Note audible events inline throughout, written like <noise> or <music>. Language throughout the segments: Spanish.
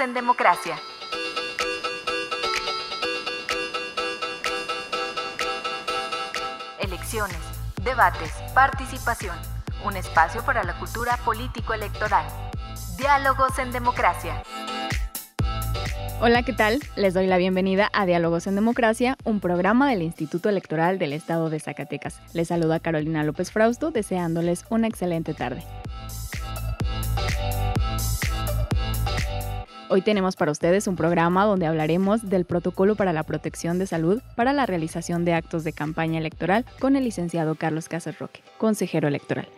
En Democracia. Elecciones, debates, participación. Un espacio para la cultura político-electoral. Diálogos en Democracia. Hola, ¿qué tal? Les doy la bienvenida a Diálogos en Democracia, un programa del Instituto Electoral del Estado de Zacatecas. Les saluda Carolina López Frausto, deseándoles una excelente tarde. Hoy tenemos para ustedes un programa donde hablaremos del protocolo para la protección de salud para la realización de actos de campaña electoral con el licenciado Carlos Casas Roque, consejero electoral.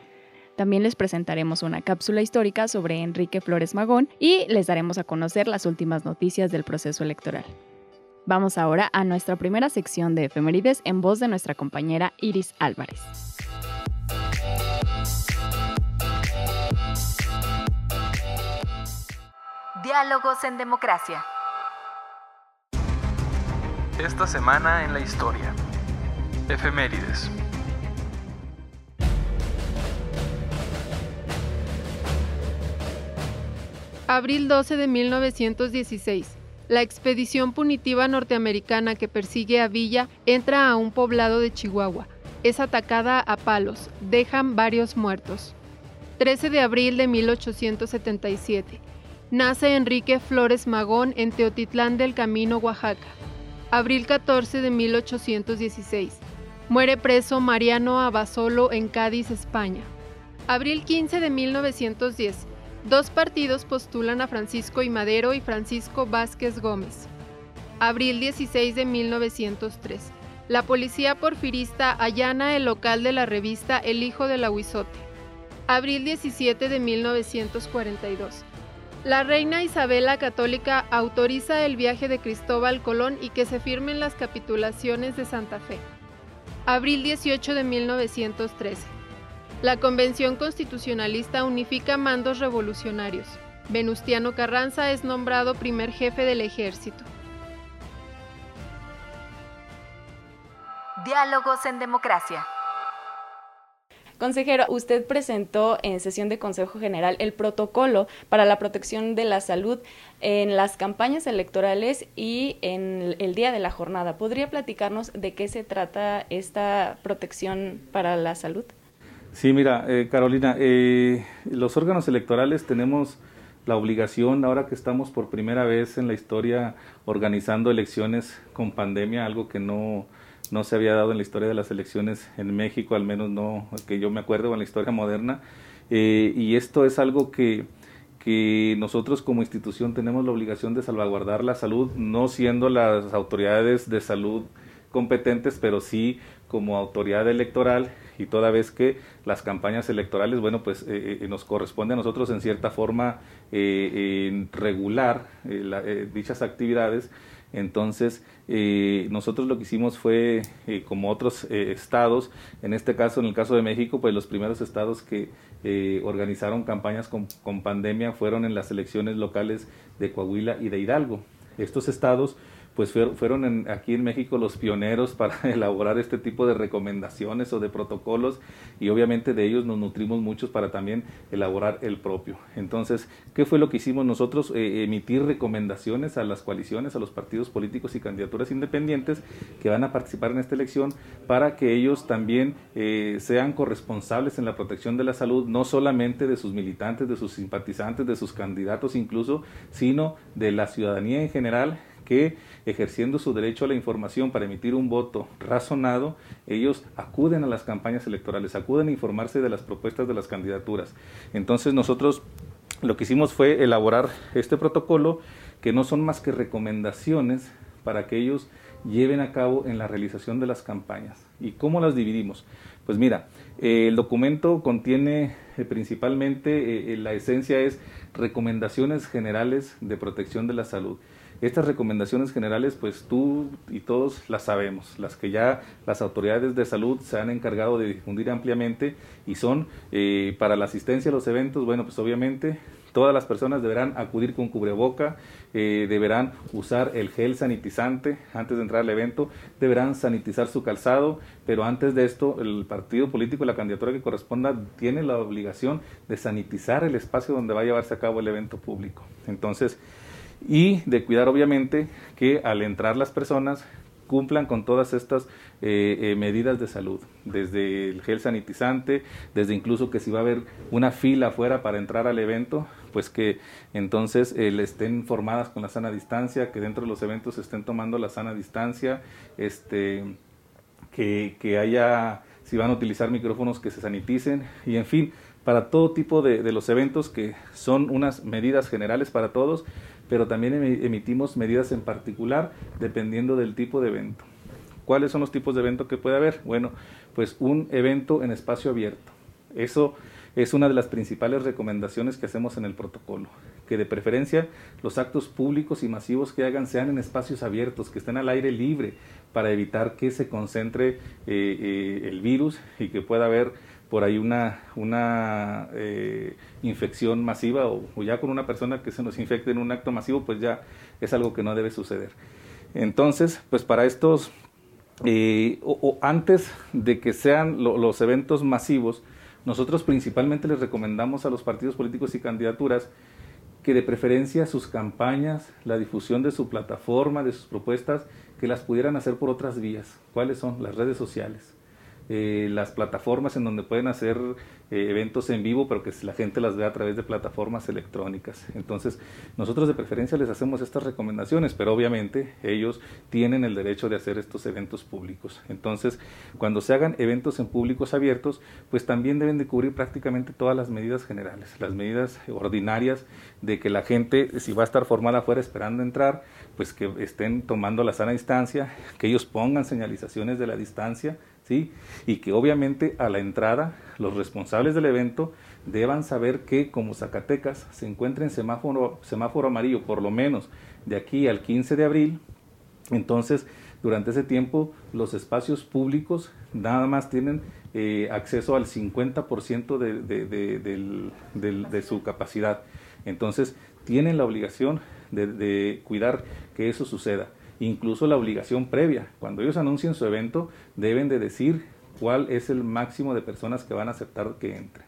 También les presentaremos una cápsula histórica sobre Enrique Flores Magón y les daremos a conocer las últimas noticias del proceso electoral. Vamos ahora a nuestra primera sección de efemérides en voz de nuestra compañera Iris Álvarez. Diálogos en Democracia. Esta semana en la historia. Efemérides. Abril 12 de 1916. La expedición punitiva norteamericana que persigue a Villa entra a un poblado de Chihuahua. Es atacada a palos. Dejan varios muertos. 13 de abril de 1877 Nace Enrique Flores Magón en Teotitlán del Camino, Oaxaca. Abril 14 de 1816. Muere preso Mariano Abasolo en Cádiz, España. Abril 15 de 1910. Dos partidos postulan a Francisco I. Madero y Francisco Vázquez Gómez. Abril 16 de 1903. La policía porfirista allana el local de la revista El Hijo del Aguizote. Abril 17 de 1942. La reina Isabela Católica autoriza el viaje de Cristóbal Colón y que se firmen las capitulaciones de Santa Fe. Abril 18 de 1913. La Convención Constitucionalista unifica mandos revolucionarios. Venustiano Carranza es nombrado primer jefe del ejército. Diálogos en Democracia. Consejero, usted presentó en sesión de Consejo General el protocolo para la protección de la salud en las campañas electorales y en el día de la jornada. ¿Podría platicarnos de qué se trata esta protección para la salud? Sí, mira, eh, Carolina, eh, los órganos electorales tenemos la obligación, ahora que estamos por primera vez en la historia organizando elecciones con pandemia, algo que no no se había dado en la historia de las elecciones en México, al menos no que yo me acuerdo en la historia moderna. Eh, y esto es algo que, que nosotros como institución tenemos la obligación de salvaguardar la salud, no siendo las autoridades de salud competentes, pero sí como autoridad electoral y toda vez que las campañas electorales, bueno, pues eh, eh, nos corresponde a nosotros en cierta forma regular dichas actividades entonces, eh, nosotros lo que hicimos fue, eh, como otros eh, estados, en este caso, en el caso de México, pues los primeros estados que organizaron campañas con pandemia fueron en las elecciones locales de Coahuila y de Hidalgo. Estos estados pues fueron aquí en México los pioneros para <laughs> elaborar este tipo de recomendaciones o de protocolos y obviamente de ellos nos nutrimos muchos para también elaborar el propio. Entonces, ¿qué fue lo que hicimos nosotros? Eh, emitir recomendaciones a las coaliciones, a los partidos políticos y candidaturas independientes que van a participar en esta elección para que ellos también eh, sean corresponsables en la protección de la salud, no solamente de sus militantes, de sus simpatizantes, de sus candidatos incluso, sino de la ciudadanía en general que ejerciendo su derecho a la información para emitir un voto razonado, ellos acuden a las campañas electorales, acuden a informarse de las propuestas de las candidaturas. Entonces nosotros lo que hicimos fue elaborar este protocolo que no son más que recomendaciones para que ellos lleven a cabo en la realización de las campañas. ¿Y cómo las dividimos? Pues mira, el documento contiene principalmente la esencia es recomendaciones generales de protección de la salud. Estas recomendaciones generales, pues tú y todos las sabemos, las que ya las autoridades de salud se han encargado de difundir ampliamente y son eh, para la asistencia a los eventos, bueno, pues obviamente todas las personas deberán acudir con cubreboca, eh, deberán usar el gel sanitizante antes de entrar al evento, deberán sanitizar su calzado, pero antes de esto el partido político, la candidatura que corresponda, tiene la obligación de sanitizar el espacio donde va a llevarse a cabo el evento público. Entonces, y de cuidar obviamente que al entrar las personas cumplan con todas estas eh, eh, medidas de salud, desde el gel sanitizante, desde incluso que si va a haber una fila afuera para entrar al evento, pues que entonces eh, estén formadas con la sana distancia, que dentro de los eventos estén tomando la sana distancia, este, que, haya, si van a utilizar micrófonos, que se saniticen y en fin, para todo tipo de, de los eventos que son unas medidas generales para todos, pero también emitimos medidas en particular dependiendo del tipo de evento. ¿Cuáles son los tipos de evento que puede haber? Bueno, pues un evento en espacio abierto. Eso es una de las principales recomendaciones que hacemos en el protocolo, que de preferencia los actos públicos y masivos que hagan sean en espacios abiertos, que estén al aire libre, para evitar que se concentre eh, eh, el virus y que pueda haber por ahí una, una eh, infección masiva o, ya con una persona que se nos infecte en un acto masivo, pues ya es algo que no debe suceder. Entonces, pues para estos, eh, o, antes de que sean los eventos masivos, nosotros principalmente les recomendamos a los partidos políticos y candidaturas que de preferencia sus campañas, la difusión de su plataforma, de sus propuestas, que las pudieran hacer por otras vías. ¿Cuáles son? Las redes sociales eh, las plataformas en donde pueden hacer eh, eventos en vivo, pero que la gente las vea a través de plataformas electrónicas. Entonces, nosotros de preferencia les hacemos estas recomendaciones, pero obviamente ellos tienen el derecho de hacer estos eventos públicos. Entonces, cuando se hagan eventos en públicos abiertos, pues también deben de cubrir prácticamente todas las medidas generales, las medidas ordinarias de que la gente, si va a estar formada afuera esperando entrar, pues que estén tomando la sana distancia, que ellos pongan señalizaciones de la distancia, y que obviamente a la entrada los responsables del evento deban saber que como Zacatecas se encuentra en semáforo, semáforo amarillo por lo menos de aquí al 15 de abril, entonces durante ese tiempo los espacios públicos nada más tienen eh, acceso al 50% de, de, su capacidad. Entonces tienen la obligación de cuidar que eso suceda incluso la obligación previa. Cuando ellos anuncien su evento, deben de decir cuál es el máximo de personas que van a aceptar que entren.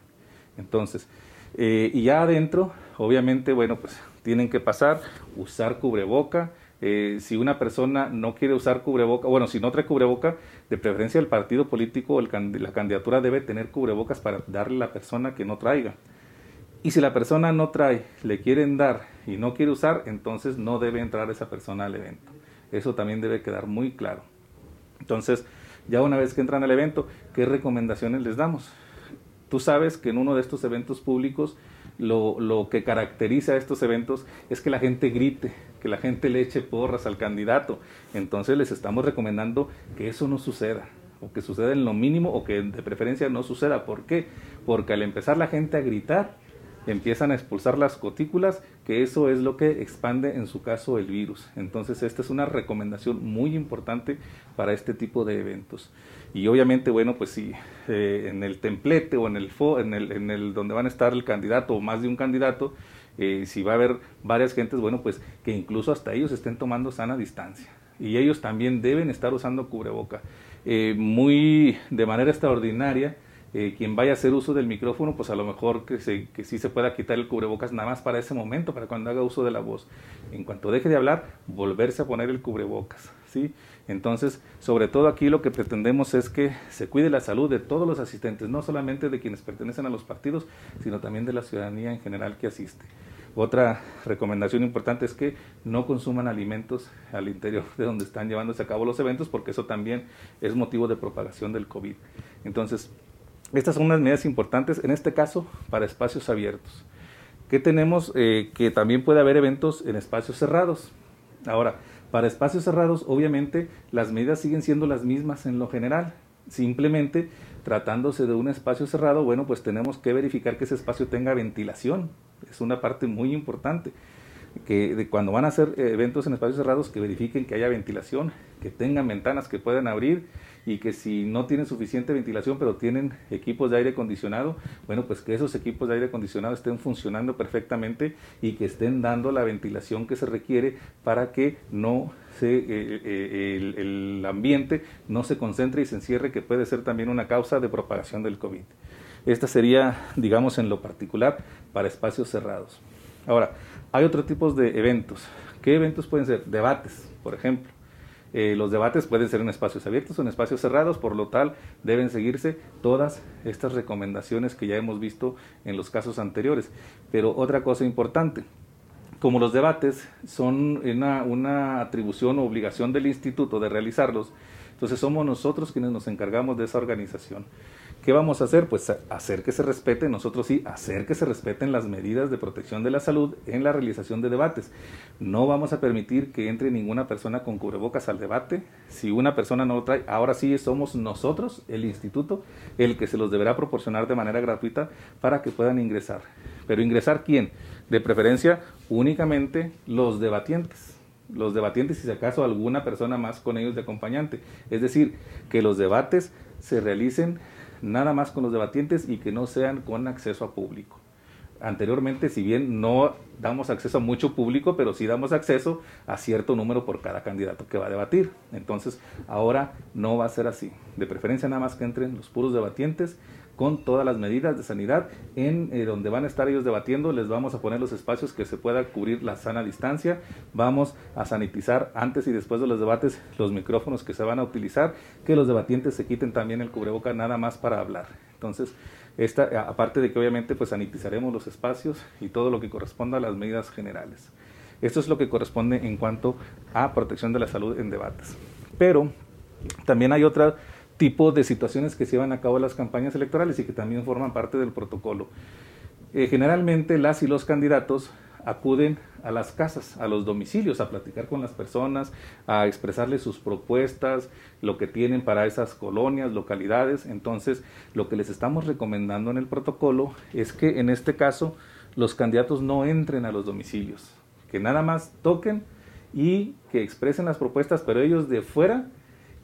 Entonces, eh, y ya adentro, obviamente, bueno, pues tienen que pasar, usar cubreboca. Eh, si una persona no quiere usar cubreboca, bueno, si no trae cubreboca, de preferencia el partido político o la candidatura debe tener cubrebocas para darle a la persona que no traiga. Y si la persona no trae, le quieren dar y no quiere usar, entonces no debe entrar esa persona al evento. Eso también debe quedar muy claro. Entonces, ya una vez que entran al evento, ¿qué recomendaciones les damos? Tú sabes que en uno de estos eventos públicos lo, lo, que caracteriza a estos eventos es que la gente grite, que la gente le eche porras al candidato. Entonces les estamos recomendando que eso no suceda, o que suceda en lo mínimo, o que de preferencia no suceda. ¿Por qué? Porque al empezar la gente a gritar, empiezan a expulsar las gotículas, que eso es lo que expande en su caso el virus. Entonces esta es una recomendación muy importante para este tipo de eventos. Y obviamente, bueno, pues si eh, en el templete o en el, en, el, en el donde van a estar el candidato o más de un candidato, eh, si va a haber varias gentes, bueno, pues que incluso hasta ellos estén tomando sana distancia. Y ellos también deben estar usando cubreboca. Eh, muy de manera extraordinaria, eh, quien vaya a hacer uso del micrófono, pues a lo mejor que, se, sí se pueda quitar el cubrebocas nada más para ese momento, para cuando haga uso de la voz. En cuanto deje de hablar, volverse a poner el cubrebocas. ¿sí? Entonces, sobre todo aquí lo que pretendemos es que se cuide la salud de todos los asistentes, no solamente de quienes pertenecen a los partidos, sino también de la ciudadanía en general que asiste. Otra recomendación importante es que no consuman alimentos al interior de donde están llevándose a cabo los eventos, porque eso también es motivo de propagación del COVID. Entonces, estas son unas medidas importantes, en este caso, para espacios abiertos. ¿Qué tenemos? Eh, que también puede haber eventos en espacios cerrados. Ahora, para espacios cerrados, obviamente, las medidas siguen siendo las mismas en lo general. Simplemente tratándose de un espacio cerrado, bueno, pues tenemos que verificar que ese espacio tenga ventilación. Es una parte muy importante. Que de cuando van a hacer eventos en espacios cerrados, que verifiquen que haya ventilación, que tengan ventanas que puedan abrir y que si no tienen suficiente ventilación pero tienen equipos de aire acondicionado, bueno, pues que esos equipos de aire acondicionado estén funcionando perfectamente y que estén dando la ventilación que se requiere para que no se, eh, eh, el, el, ambiente no se concentre y se encierre, que puede ser también una causa de propagación del COVID. Esta sería, digamos, en lo particular para espacios cerrados. Ahora, hay otros tipos de eventos. ¿Qué eventos pueden ser? Debates, por ejemplo. Eh, los debates pueden ser en espacios abiertos o en espacios cerrados, por lo tal deben seguirse todas estas recomendaciones que ya hemos visto en los casos anteriores. Pero otra cosa importante, como los debates son una, una atribución o obligación del instituto de realizarlos, entonces somos nosotros quienes nos encargamos de esa organización. ¿Qué vamos a hacer? Pues hacer que se respeten, nosotros sí, hacer que se respeten las medidas de protección de la salud en la realización de debates. No vamos a permitir que entre ninguna persona con cubrebocas al debate. Si una persona no lo trae, ahora sí somos nosotros, el instituto, el que se los deberá proporcionar de manera gratuita para que puedan ingresar. Pero ingresar quién? De preferencia únicamente los debatientes los debatientes y si acaso alguna persona más con ellos de acompañante. Es decir, que los debates se realicen nada más con los debatientes y que no sean con acceso a público. Anteriormente, si bien no damos acceso a mucho público, pero sí damos acceso a cierto número por cada candidato que va a debatir. Entonces, ahora no va a ser así. De preferencia nada más que entren los puros debatientes con todas las medidas de sanidad. En eh, donde van a estar ellos debatiendo, les vamos a poner los espacios que se pueda cubrir la sana distancia. Vamos a sanitizar antes y después de los debates los micrófonos que se van a utilizar, que los debatientes se quiten también el cubreboca nada más para hablar. Entonces, esta, aparte de que obviamente pues sanitizaremos los espacios y todo lo que corresponda a las medidas generales. Esto es lo que corresponde en cuanto a protección de la salud en debates. Pero también hay otra tipo de situaciones que se llevan a cabo las campañas electorales y que también forman parte del protocolo. Eh, generalmente las y los candidatos acuden a las casas, a los domicilios, a platicar con las personas, a expresarles sus propuestas, lo que tienen para esas colonias, localidades. Entonces, lo que les estamos recomendando en el protocolo es que en este caso los candidatos no entren a los domicilios, que nada más toquen y que expresen las propuestas, pero ellos de fuera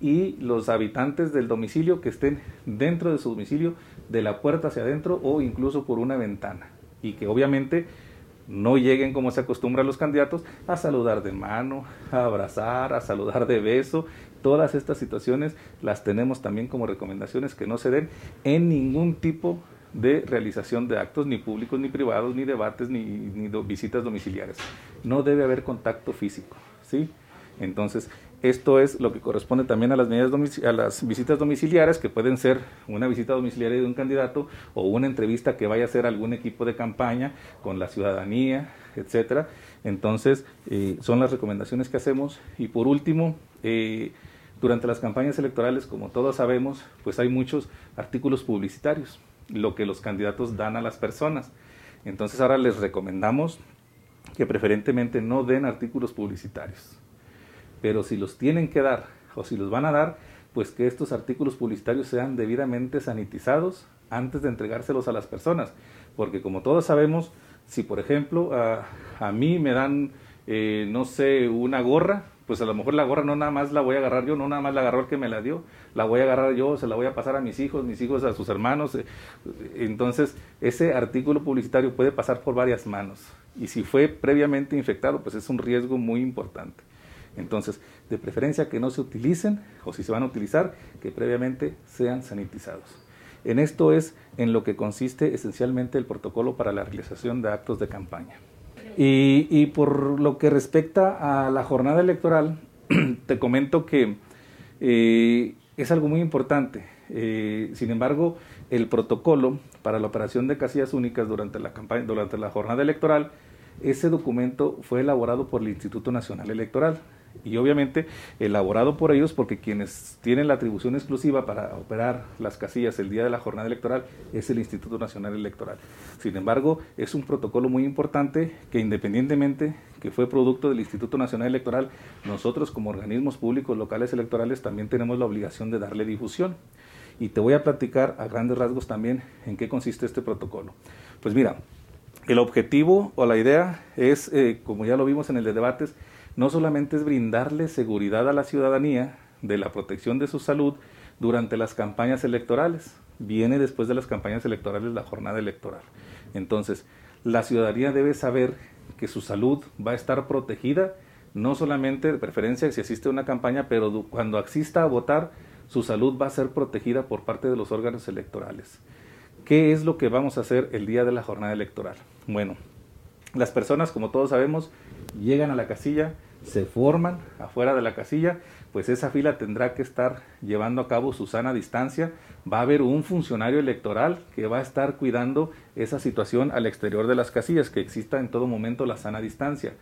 y los habitantes del domicilio que estén dentro de su domicilio, de la puerta hacia adentro o incluso por una ventana. Y que obviamente no lleguen como se acostumbra a los candidatos a saludar de mano, a abrazar, a saludar de beso. Todas estas situaciones las tenemos también como recomendaciones que no se den en ningún tipo de realización de actos ni públicos ni privados, ni debates, ni, visitas domiciliares. No debe haber contacto físico, ¿sí? Entonces, esto es lo que corresponde también a las, medidas a las visitas domiciliares, que pueden ser una visita domiciliaria de un candidato o una entrevista que vaya a hacer algún equipo de campaña con la ciudadanía, etcétera. Entonces, eh, son las recomendaciones que hacemos. Y por último, eh, durante las campañas electorales, como todos sabemos, pues hay muchos artículos publicitarios, lo que los candidatos dan a las personas. Entonces, ahora les recomendamos que preferentemente no den artículos publicitarios pero si los tienen que dar o si los van a dar, pues que estos artículos publicitarios sean debidamente sanitizados antes de entregárselos a las personas. Porque como todos sabemos, si por ejemplo a, mí me dan, eh, no sé, una gorra, pues a lo mejor la gorra no nada más la voy a agarrar yo, no nada más la agarró el que me la dio, la voy a agarrar yo, se la voy a pasar a mis hijos, mis hijos a sus hermanos. Eh, entonces, ese artículo publicitario puede pasar por varias manos. Y si fue previamente infectado, pues es un riesgo muy importante. Entonces, de preferencia que no se utilicen, o si se van a utilizar, que previamente sean sanitizados. En esto es en lo que consiste esencialmente el protocolo para la realización de actos de campaña. Y, por lo que respecta a la jornada electoral, <clears throat> te comento que eh, es algo muy importante. Eh, sin embargo, el protocolo para la operación de casillas únicas durante la, campaña, durante la jornada electoral, ese documento fue elaborado por el Instituto Nacional Electoral y obviamente elaborado por ellos porque quienes tienen la atribución exclusiva para operar las casillas el día de la jornada electoral es el Instituto Nacional Electoral. Sin embargo, es un protocolo muy importante que independientemente que fue producto del Instituto Nacional Electoral, nosotros como organismos públicos locales electorales también tenemos la obligación de darle difusión. Y te voy a platicar a grandes rasgos también en qué consiste este protocolo. Pues mira, el objetivo o la idea es, eh, como ya lo vimos en el de debates, no solamente es brindarle seguridad a la ciudadanía de la protección de su salud durante las campañas electorales. Viene después de las campañas electorales la jornada electoral. Entonces, la ciudadanía debe saber que su salud va a estar protegida, no solamente de preferencia si asiste a una campaña, pero cuando asista a votar, su salud va a ser protegida por parte de los órganos electorales. ¿Qué es lo que vamos a hacer el día de la jornada electoral? Bueno, las personas, como todos sabemos, llegan a la casilla, se forman afuera de la casilla, pues esa fila tendrá que estar llevando a cabo su sana distancia. Va a haber un funcionario electoral que va a estar cuidando esa situación al exterior de las casillas, que exista en todo momento la sana distancia.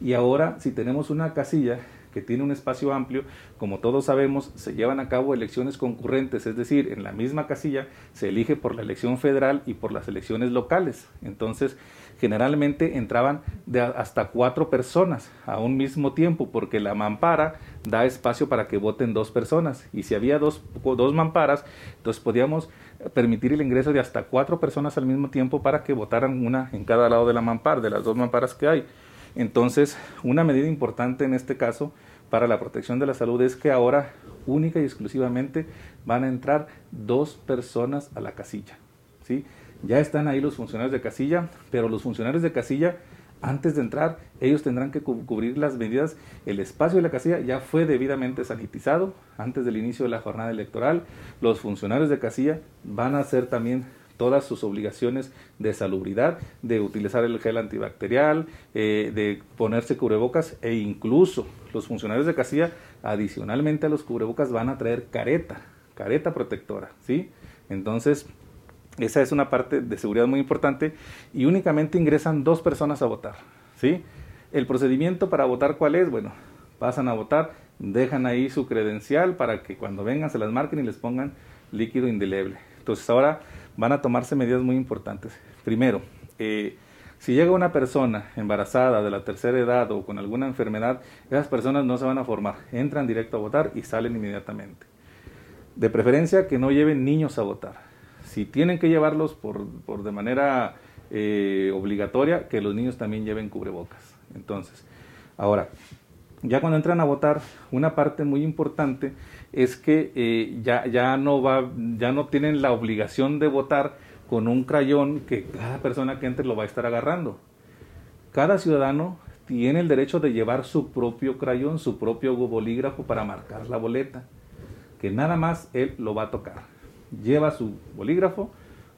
Y ahora, si tenemos una casilla que tiene un espacio amplio, como todos sabemos, se llevan a cabo elecciones concurrentes, es decir, en la misma casilla se elige por la elección federal y por las elecciones locales. Entonces, generalmente entraban de hasta cuatro personas a un mismo tiempo, porque la mampara da espacio para que voten dos personas. Y si había dos, dos mamparas, entonces podíamos permitir el ingreso de hasta cuatro personas al mismo tiempo para que votaran una en cada lado de la mampara, de las dos mamparas que hay. Entonces, una medida importante en este caso para la protección de la salud es que ahora única y exclusivamente van a entrar dos personas a la casilla. ¿sí? Ya están ahí los funcionarios de casilla, pero los funcionarios de casilla, antes de entrar, ellos tendrán que cubrir las medidas. El espacio de la casilla ya fue debidamente sanitizado antes del inicio de la jornada electoral. Los funcionarios de casilla van a hacer también todas sus obligaciones de salubridad, de utilizar el gel antibacterial, eh, de ponerse cubrebocas e incluso los funcionarios de casilla, adicionalmente a los cubrebocas, van a traer careta, careta protectora, ¿sí? Entonces, esa es una parte de seguridad muy importante y únicamente ingresan dos personas a votar, ¿sí? El procedimiento para votar, ¿cuál es? Bueno, pasan a votar, dejan ahí su credencial para que cuando vengan se las marquen y les pongan líquido indeleble. Entonces ahora van a tomarse medidas muy importantes. Primero, eh, si llega una persona embarazada de la tercera edad o con alguna enfermedad, esas personas no se van a formar, entran directo a votar y salen inmediatamente. De preferencia que no lleven niños a votar. Si tienen que llevarlos por, de manera eh, obligatoria, que los niños también lleven cubrebocas. Entonces, ahora, ya cuando entran a votar, una parte muy importante es que eh, ya, ya, no va, ya no tienen la obligación de votar con un crayón que cada persona que entre lo va a estar agarrando. Cada ciudadano tiene el derecho de llevar su propio crayón, su propio bolígrafo para marcar la boleta, que nada más él lo va a tocar. Lleva su bolígrafo,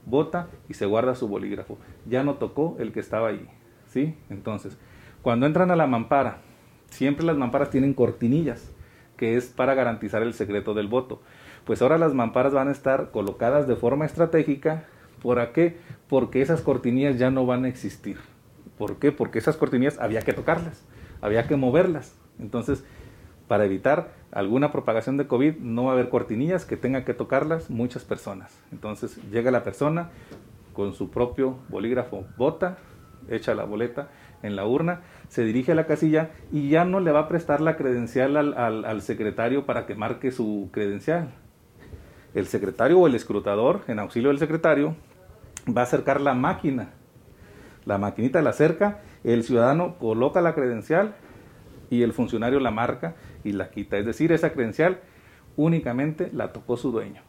vota y se guarda su bolígrafo. Ya no tocó el que estaba ahí, ¿sí? Entonces, cuando entran a la mampara, siempre las mamparas tienen cortinillas que es para garantizar el secreto del voto. Pues ahora las mamparas van a estar colocadas de forma estratégica. ¿Por qué? Porque esas cortinillas ya no van a existir. ¿Por qué? Porque esas cortinillas había que tocarlas, había que moverlas. Entonces, para evitar alguna propagación de COVID, no va a haber cortinillas que tengan que tocarlas muchas personas. Entonces, llega la persona con su propio bolígrafo, vota, echa la boleta en la urna, se dirige a la casilla y ya no le va a prestar la credencial al, secretario para que marque su credencial. El secretario o el escrutador, en auxilio del secretario, va a acercar la máquina. La maquinita la acerca, el ciudadano coloca la credencial y el funcionario la marca y la quita. Es decir, esa credencial únicamente la tocó su dueño,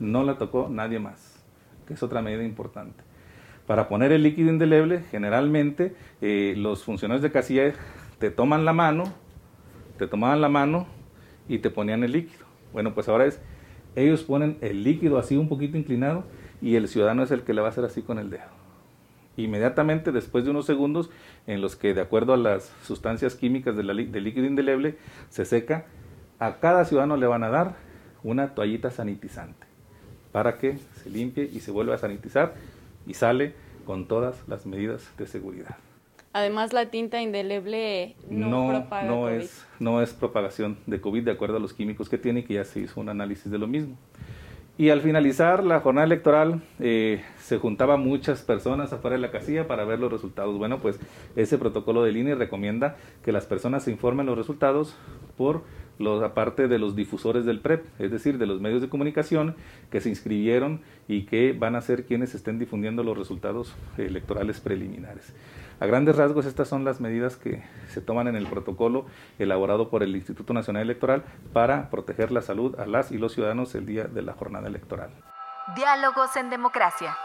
no la tocó nadie más, que es otra medida importante. Para poner el líquido indeleble, generalmente eh, los funcionarios de casilla te toman la mano, te tomaban la mano y te ponían el líquido. Bueno, pues ahora es, ellos ponen el líquido así un poquito inclinado y el ciudadano es el que le va a hacer así con el dedo. Inmediatamente después de unos segundos en los que de acuerdo a las sustancias químicas del líquido indeleble se seca, a cada ciudadano le van a dar una toallita sanitizante para que se limpie y se vuelva a sanitizar y sale con todas las medidas de seguridad. Además, la tinta indeleble no, propaga no Es, no es propagación de COVID de acuerdo a los químicos que tiene y que ya se hizo un análisis de lo mismo. Y al finalizar la jornada electoral eh, se juntaban muchas personas afuera de la casilla para ver los resultados. Bueno, pues ese protocolo de línea recomienda que las personas se informen los resultados por los, aparte de los difusores del PREP, es decir, de los medios de comunicación que se inscribieron y que van a ser quienes estén difundiendo los resultados electorales preliminares. A grandes rasgos, estas son las medidas que se toman en el protocolo elaborado por el Instituto Nacional Electoral para proteger la salud a las y los ciudadanos el día de la jornada electoral. Diálogos en democracia.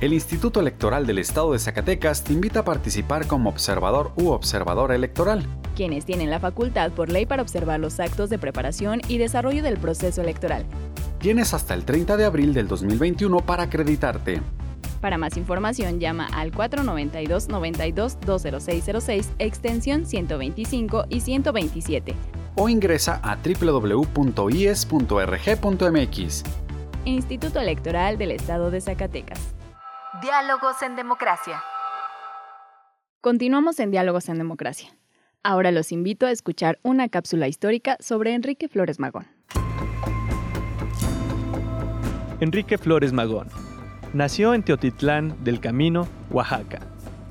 El Instituto Electoral del Estado de Zacatecas te invita a participar como observador u observadora electoral. Quienes tienen la facultad por ley para observar los actos de preparación y desarrollo del proceso electoral. Tienes hasta el 30 de abril del 2021 para acreditarte. Para más información llama al 492-92-20606, extensión 125 y 127. O ingresa a www.ies.rg.mx. Instituto Electoral del Estado de Zacatecas. Diálogos en democracia. Continuamos en Diálogos en Democracia. Ahora los invito a escuchar una cápsula histórica sobre Enrique Flores Magón. Enrique Flores Magón nació en Teotitlán del Camino, Oaxaca,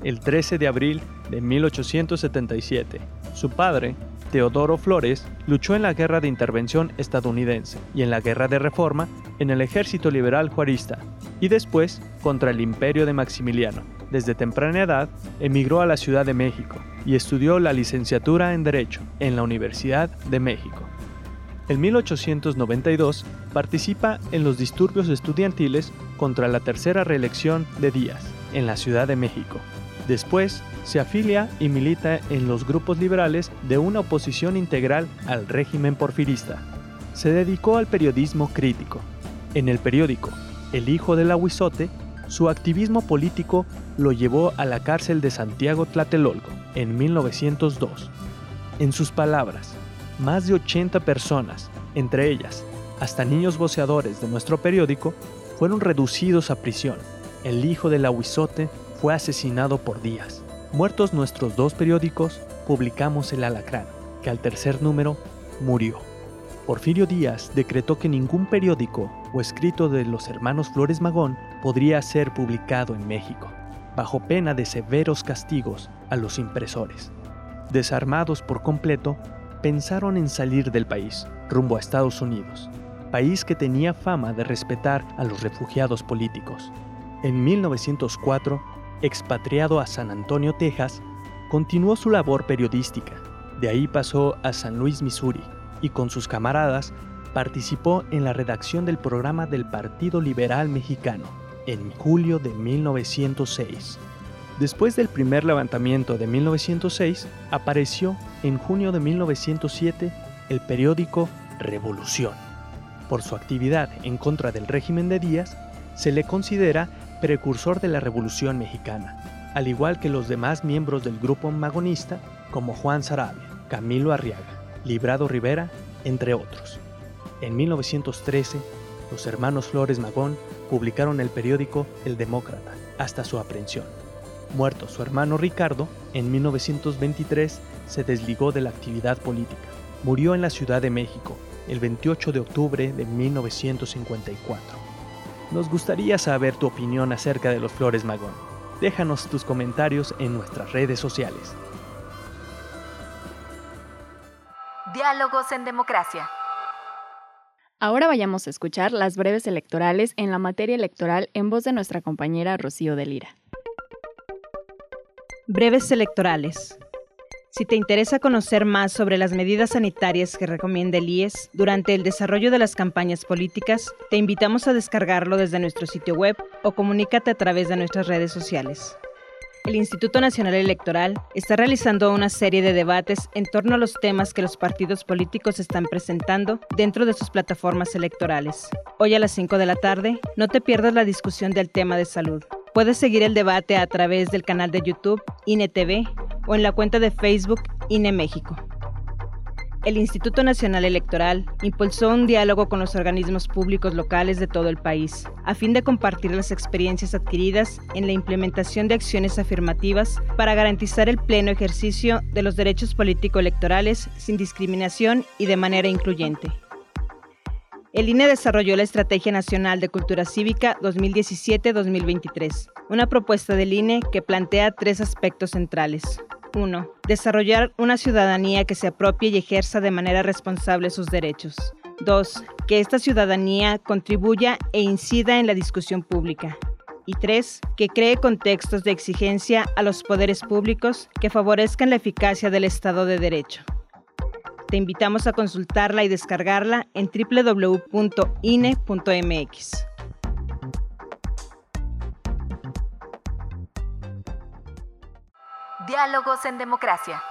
el 13 de abril de 1877. Su padre, Teodoro Flores luchó en la Guerra de Intervención estadounidense y en la Guerra de Reforma en el Ejército Liberal Juarista y después contra el Imperio de Maximiliano. Desde temprana edad emigró a la Ciudad de México y estudió la licenciatura en Derecho en la Universidad de México. En 1892 participa en los disturbios estudiantiles contra la tercera reelección de Díaz en la Ciudad de México. Después se afilia y milita en los grupos liberales de una oposición integral al régimen porfirista. Se dedicó al periodismo crítico. En el periódico El Hijo del Aguizote, su activismo político lo llevó a la cárcel de Santiago Tlatelolco en 1902. En sus palabras, más de 80 personas, entre ellas hasta niños voceadores de nuestro periódico, fueron reducidos a prisión. El hijo del Aguizote fue asesinado por Díaz. Muertos nuestros dos periódicos, publicamos El Alacrán, que al tercer número murió. Porfirio Díaz decretó que ningún periódico o escrito de los hermanos Flores Magón podría ser publicado en México, bajo pena de severos castigos a los impresores. Desarmados por completo, pensaron en salir del país, rumbo a Estados Unidos, país que tenía fama de respetar a los refugiados políticos. En 1904, expatriado a San Antonio, Texas, continuó su labor periodística. De ahí pasó a San Luis, Missouri, y con sus camaradas participó en la redacción del programa del Partido Liberal Mexicano en julio de 1906. Después del primer levantamiento de 1906, apareció en junio de 1907 el periódico Revolución. Por su actividad en contra del régimen de Díaz, se le considera precursor de la Revolución Mexicana, al igual que los demás miembros del grupo magonista como Juan Sarabia, Camilo Arriaga, Librado Rivera, entre otros. En 1913, los hermanos Flores Magón publicaron el periódico El Demócrata hasta su aprehensión. Muerto su hermano Ricardo, en 1923 se desligó de la actividad política. Murió en la Ciudad de México el 28 de octubre de 1954. Nos gustaría saber tu opinión acerca de los Flores Magón. Déjanos tus comentarios en nuestras redes sociales. Diálogos en democracia. Ahora vayamos a escuchar las breves electorales en la materia electoral en voz de nuestra compañera Rocío de Lira. Breves electorales. Si te interesa conocer más sobre las medidas sanitarias que recomienda el IES durante el desarrollo de las campañas políticas, te invitamos a descargarlo desde nuestro sitio web o comunícate a través de nuestras redes sociales. El Instituto Nacional Electoral está realizando una serie de debates en torno a los temas que los partidos políticos están presentando dentro de sus plataformas electorales. Hoy a las 5 de la tarde, no te pierdas la discusión del tema de salud. Puedes seguir el debate a través del canal de YouTube INETV o en la cuenta de Facebook INE México. El Instituto Nacional Electoral impulsó un diálogo con los organismos públicos locales de todo el país, a fin de compartir las experiencias adquiridas en la implementación de acciones afirmativas para garantizar el pleno ejercicio de los derechos político-electorales sin discriminación y de manera incluyente. El INE desarrolló la Estrategia Nacional de Cultura Cívica 2017-2023, una propuesta del INE que plantea tres aspectos centrales. 1. Desarrollar una ciudadanía que se apropie y ejerza de manera responsable sus derechos. 2. Que esta ciudadanía contribuya e incida en la discusión pública. Y 3. Que cree contextos de exigencia a los poderes públicos que favorezcan la eficacia del Estado de Derecho. Te invitamos a consultarla y descargarla en www.ine.mx. Diálogos en Democracia.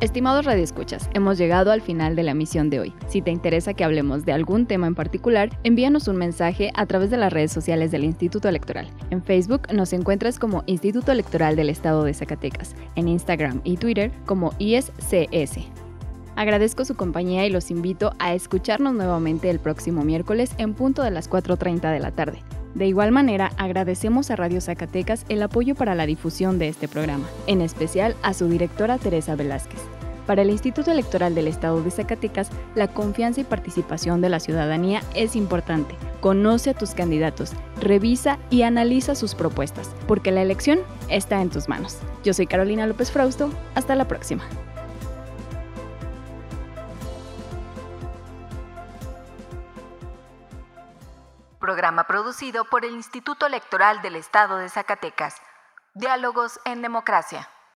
Estimados radioescuchas, hemos llegado al final de la misión de hoy. Si te interesa que hablemos de algún tema en particular, envíanos un mensaje a través de las redes sociales del Instituto Electoral. En Facebook nos encuentras como Instituto Electoral del Estado de Zacatecas, en Instagram y Twitter como ISCS. Agradezco su compañía y los invito a escucharnos nuevamente el próximo miércoles en punto de las 4.30 de la tarde. De igual manera, agradecemos a Radio Zacatecas el apoyo para la difusión de este programa, en especial a su directora Teresa Velázquez. Para el Instituto Electoral del Estado de Zacatecas, la confianza y participación de la ciudadanía es importante. Conoce a tus candidatos, revisa y analiza sus propuestas, porque la elección está en tus manos. Yo soy Carolina López Frausto, hasta la próxima. Programa producido por el Instituto Electoral del Estado de Zacatecas. Diálogos en Democracia.